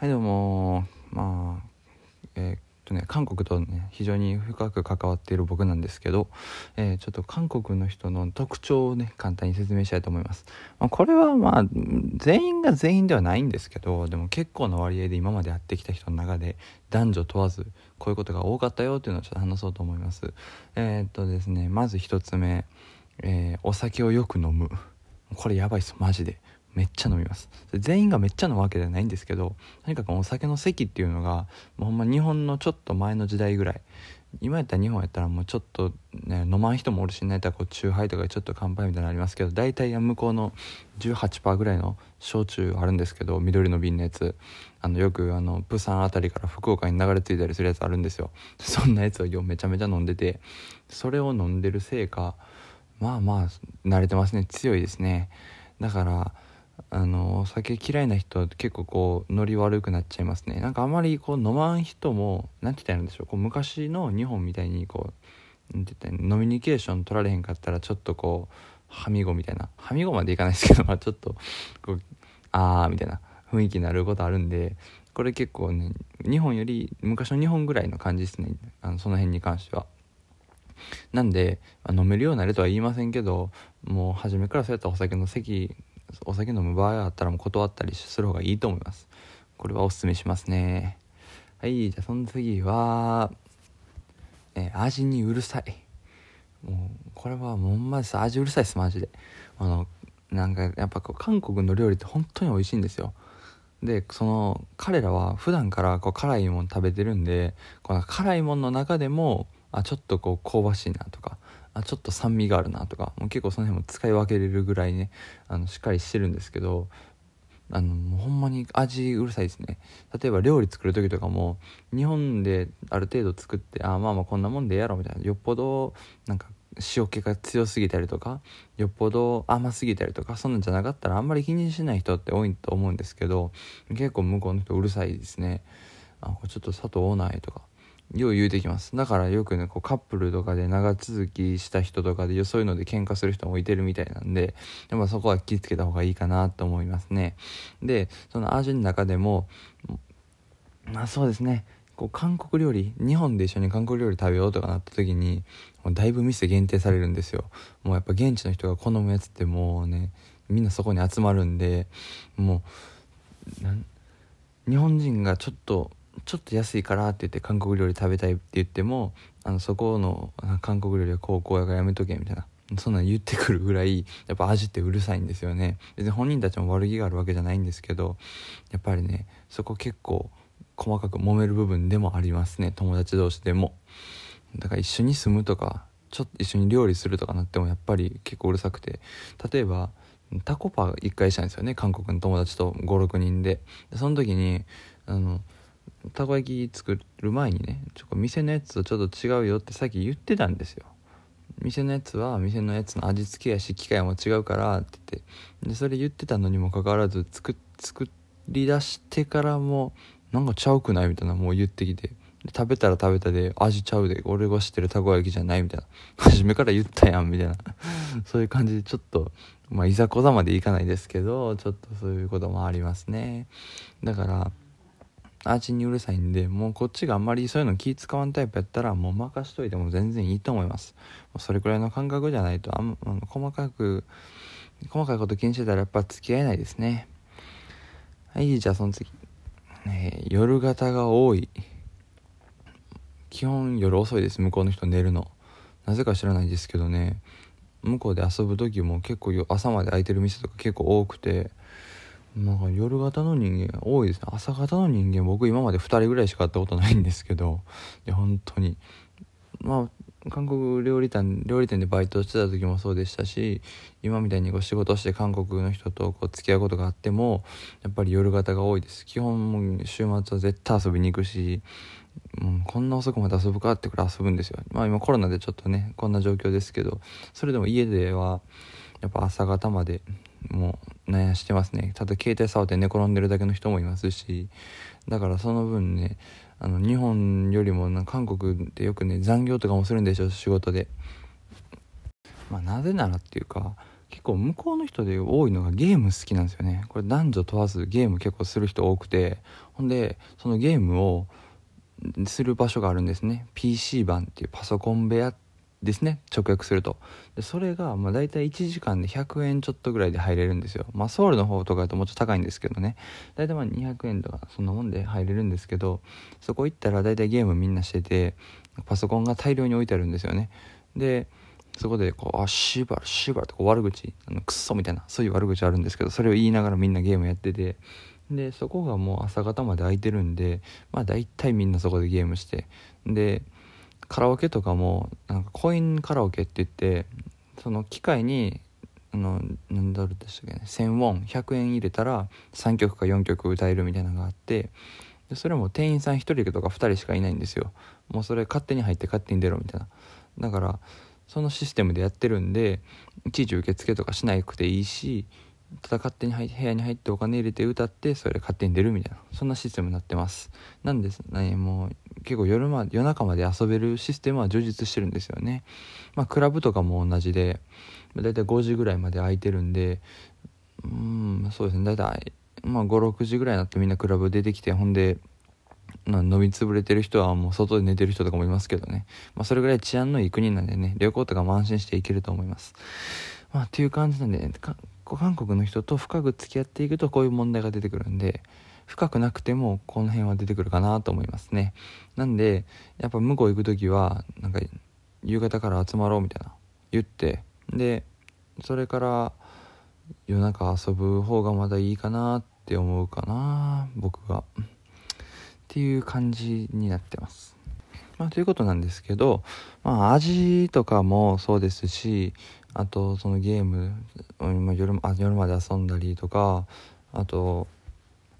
はいどうも。まあえー、っとね韓国とね非常に深く関わっている僕なんですけど、えー、ちょっと韓国の人の特徴をね簡単に説明したいと思います、まあ、これはまあ全員が全員ではないんですけどでも結構な割合で今までやってきた人の中で男女問わずこういうことが多かったよっていうのをちょっと話そうと思います。えー、っとですねまず1つ目、えお酒をよく飲む。これやばいっすマジで。めっちゃ飲みます。全員がめっちゃ飲むわけではないんですけどとにかくお酒の席っていうのがもうほんま日本のちょっと前の時代ぐらい。今やったら日本やったらもうちょっと、ね、飲まん人もおるしないたらこう酎ハイとかちょっと乾杯みたいなのありますけど大体向こうの18%ぐらいの焼酎あるんですけど緑の瓶のやつ。あのよくあのプサン辺りから福岡に流れ着いたりするやつあるんですよ。そんなやつをめちゃめちゃ飲んでてそれを飲んでるせいかまあまあ慣れてますね。強いですね。だからあのお酒嫌いな人は結構こうノリ悪くなっちゃいますね。なんかあまりこう飲まん人も何て言ったらいいんでしょう。こう昔の日本みたいにこう何て言ったらノミニケーション取られへんかったらちょっとこうはみごみたいな。はみごまでいかないですけど、まあ、ちょっとこうあーみたいな雰囲気になることあるんでこれ結構ね日本より昔の日本ぐらいの感じですね。あのその辺に関しては。なんで飲めるようになるとは言いませんけどもう初めからそうやったお酒の席お酒飲む場合あったらもう断ったりする方がいいと思います。これはおすすめしますね。はいじゃあその次は、えー、味にうるさい。もうこれはもうまず味うるさいですマジで。あのなんかやっぱこう韓国の料理って本当に美味しいんですよ。でその彼らは普段からこう辛いもの食べてるんでこの辛いものの中でもあちょっとこう香ばしいなとかあちょっと酸味があるなとかもう結構その辺も使い分けれるぐらいねあのしっかりしてるんですけどあのもうほんまに味うるさいですね。例えば料理作る時とかも日本である程度作ってあまあまあこんなもんでやろうみたいなよっぽどなんか塩気が強すぎたりとかよっぽど甘すぎたりとかそんなんじゃなかったらあんまり気にしない人って多いと思うんですけど結構向こうの人うるさいですね。あこれちょっと砂糖多ないとか。よう言うてきます。だからよくねこうカップルとかで長続きした人とかでそういうので喧嘩する人もいてるみたいなんでやっぱそこは気をつけた方がいいかなと思いますね。でその味の中でもまあそうですね。こう韓国料理日本で一緒に韓国料理食べようとかなった時にもうだいぶ店限定されるんですよ。もうやっぱ現地の人が好むやつってもうねみんなそこに集まるんでもう日本人がちょっとちょっと安いからって言って韓国料理食べたいって言ってもあのそこの韓国料理は高校やからやめとけみたいなそんなん言ってくるぐらいやっぱ味ってうるさいんですよね。別に本人たちも悪気があるわけじゃないんですけどやっぱりねそこ結構細かく揉める部分でもありますね。友達同士でも。だから一緒に住むとかちょっと一緒に料理するとかなってもやっぱり結構うるさくて。例えばタコパ1回したんですよね韓国の友達と56人で。でその時にあのたこ焼き作る前にねちょ店のやつとちょっと違うよってさっき言ってたんですよ。店のやつは店のやつの味付けやし機械も違うからって言って。でそれ言ってたのにもかかわらず作作り出してからもなんかちゃうくないみたいなもう言ってきて。食べたら食べたで味ちゃうで俺が知ってるたこ焼きじゃないみたいな。初めから言ったやんみたいな。そういう感じでちょっとまあいざこざまでいかないですけどちょっとそういうこともありますね。だから味にうるさいんでもうこっちがあんまりそういうの気使わんタイプやったらもう任しといても全然いいと思います。それくらいの感覚じゃないとあんま細かく細かいこと気にしてたらやっぱ付き合えないですね。はいじゃあその次、え、夜型が多い。基本夜遅いです向こうの人寝るの。なぜか知らないですけどね。向こうで遊ぶ時も結構朝まで空いてる店とか結構多くて。なんか夜型の人間多いですね。朝型の人間僕今まで2人ぐらいしか会ったことないんですけどで本当に。まあ韓国料理店料理店でバイトしてた時もそうでしたし今みたいにこう仕事して韓国の人とこう付き合うことがあってもやっぱり夜型が多いです。基本週末は絶対遊びに行くし、うん、こんな遅くまで遊ぶかってくらい遊ぶんですよ。まあ今コロナでちょっとねこんな状況ですけどそれでも家ではやっぱ朝方までもう悩してますね。ただ携帯触って寝転んでるだけの人もいますしだからその分ねあの日本よりもな韓国ってよくね残業とかもするんでしょ仕事で。まあなぜならっていうか結構向こうの人で多いのがゲーム好きなんですよね。これ男女問わずゲーム結構する人多くてほんでそのゲームをする場所があるんですね。PC 版っていうパソコン部屋ですね。直訳すると。でそれがまあ大体1時間で100円ちょっとぐらいで入れるんですよ。まあソウルの方とかだともうちょっと高いんですけどね。大体まあ200円とかそんなもんで入れるんですけどそこ行ったら大体ゲームみんなしててパソコンが大量に置いてあるんですよね。でそこでこう「あシバルシバル」とか悪口あのクソみたいなそういう悪口あるんですけどそれを言いながらみんなゲームやってて。でそこがもう朝方まで空いてるんでまあ大体みんなそこでゲームして。でカラオケとかもなんかコインカラオケって言ってその機械にあの何ドルでしたっけね1000ウォン100円入れたら3曲か4曲歌えるみたいなのがあってでそれも店員さん1人とか2人しかいないんですよ。もうそれ勝手に入って勝手に出ろみたいな。だからそのシステムでやってるんでいちいち受付とかしなくていいしただ勝手に部屋に入ってお金入れて歌ってそれで勝手に出るみたいなそんなシステムになってます。なんですねもう結構夜,、ま、夜中まで遊べるシステムは充実してるんですよねまあクラブとかも同じでだいたい5時ぐらいまで空いてるんでうんそうですねだいたいまあ56時ぐらいになってみんなクラブ出てきてほんで飲みつぶれてる人はもう外で寝てる人とかもいますけどね。まあそれぐらい治安のいい国なんでね、旅行とかも安心して行けると思います。まあっていう感じなんで、ね、韓国の人と深く付き合っていくとこういう問題が出てくるんで、深くなくてもこの辺は出てくるかなと思いますね。なんで、やっぱ向こう行く時は、なんか夕方から集まろうみたいな言って、で、それから夜中遊ぶ方がまだいいかなって思うかな、僕は。っていう感じになってます。まあ、ということなんですけど、まあ、味とかもそうですしあとそのゲーム、夜あ夜まで遊んだりとかあと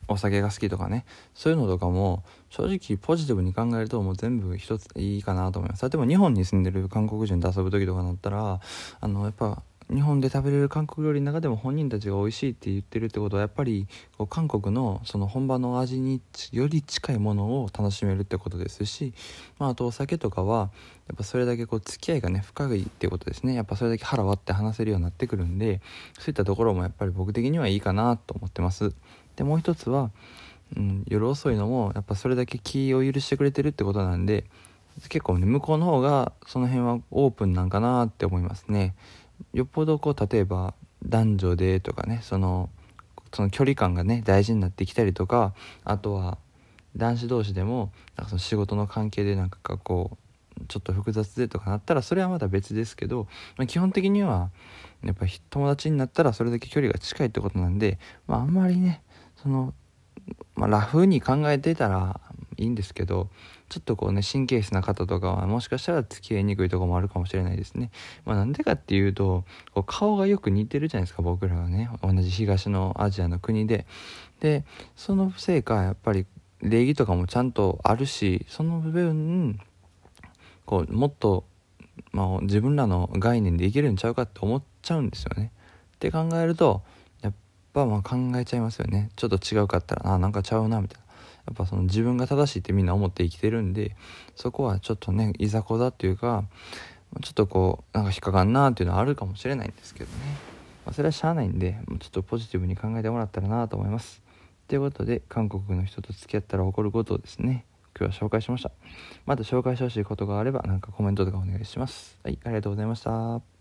お酒が好きとかね。そういうのとかも正直ポジティブに考えるともう全部一ついいかなと思います。例えば日本に住んでる韓国人と遊ぶ時とかだったらあのやっぱ日本で食べれる韓国料理の中でも本人たちが美味しいって言ってるってことはやっぱりこう韓国のその本場の味により近いものを楽しめるってことですし、まあ、あとお酒とかはやっぱそれだけこう付き合いがね深いってことですね。やっぱそれだけ腹割って話せるようになってくるんでそういったところもやっぱり僕的にはいいかなと思ってます。でもう一つは、うん、夜遅いのもやっぱそれだけ気を許してくれてるってことなんで結構ね向こうの方がその辺はオープンなんかなって思いますね。よっぽどこう例えば男女でとかねそのその距離感がね大事になってきたりとかあとは男子同士でもなんかその仕事の関係でなんかこうちょっと複雑でとかなったらそれはまた別ですけど、まあ、基本的にはやっぱ友達になったらそれだけ距離が近いってことなんで、まあ、あんまりねその、まあ、ラフに考えてたらいいんですけどちょっとこうね神経質な方とかはもしかしたら付き合いにくいとこもあるかもしれないですね。まあ、なんでかっていうとこう顔がよく似てるじゃないですか僕らはね同じ東のアジアの国で。でそのせいかやっぱり礼儀とかもちゃんとあるしその分こうもっと、まあ、自分らの概念でいけるんちゃうかって思っちゃうんですよね。って考えるとぱまあ考えちゃいますよね。ちょっと違うかったらあなんかちゃうなみたいな。やっぱその自分が正しいってみんな思って生きてるんでそこはちょっとねいざこざっていうかちょっとこうなんか引っかかんなっていうのはあるかもしれないんですけどね、まあ、それはしゃあないんでちょっとポジティブに考えてもらったらなと思います。ということで韓国の人と付き合ったら起こることをですね今日は紹介しました。また紹介してほしいことがあれば何かコメントとかお願いします。はいありがとうございました。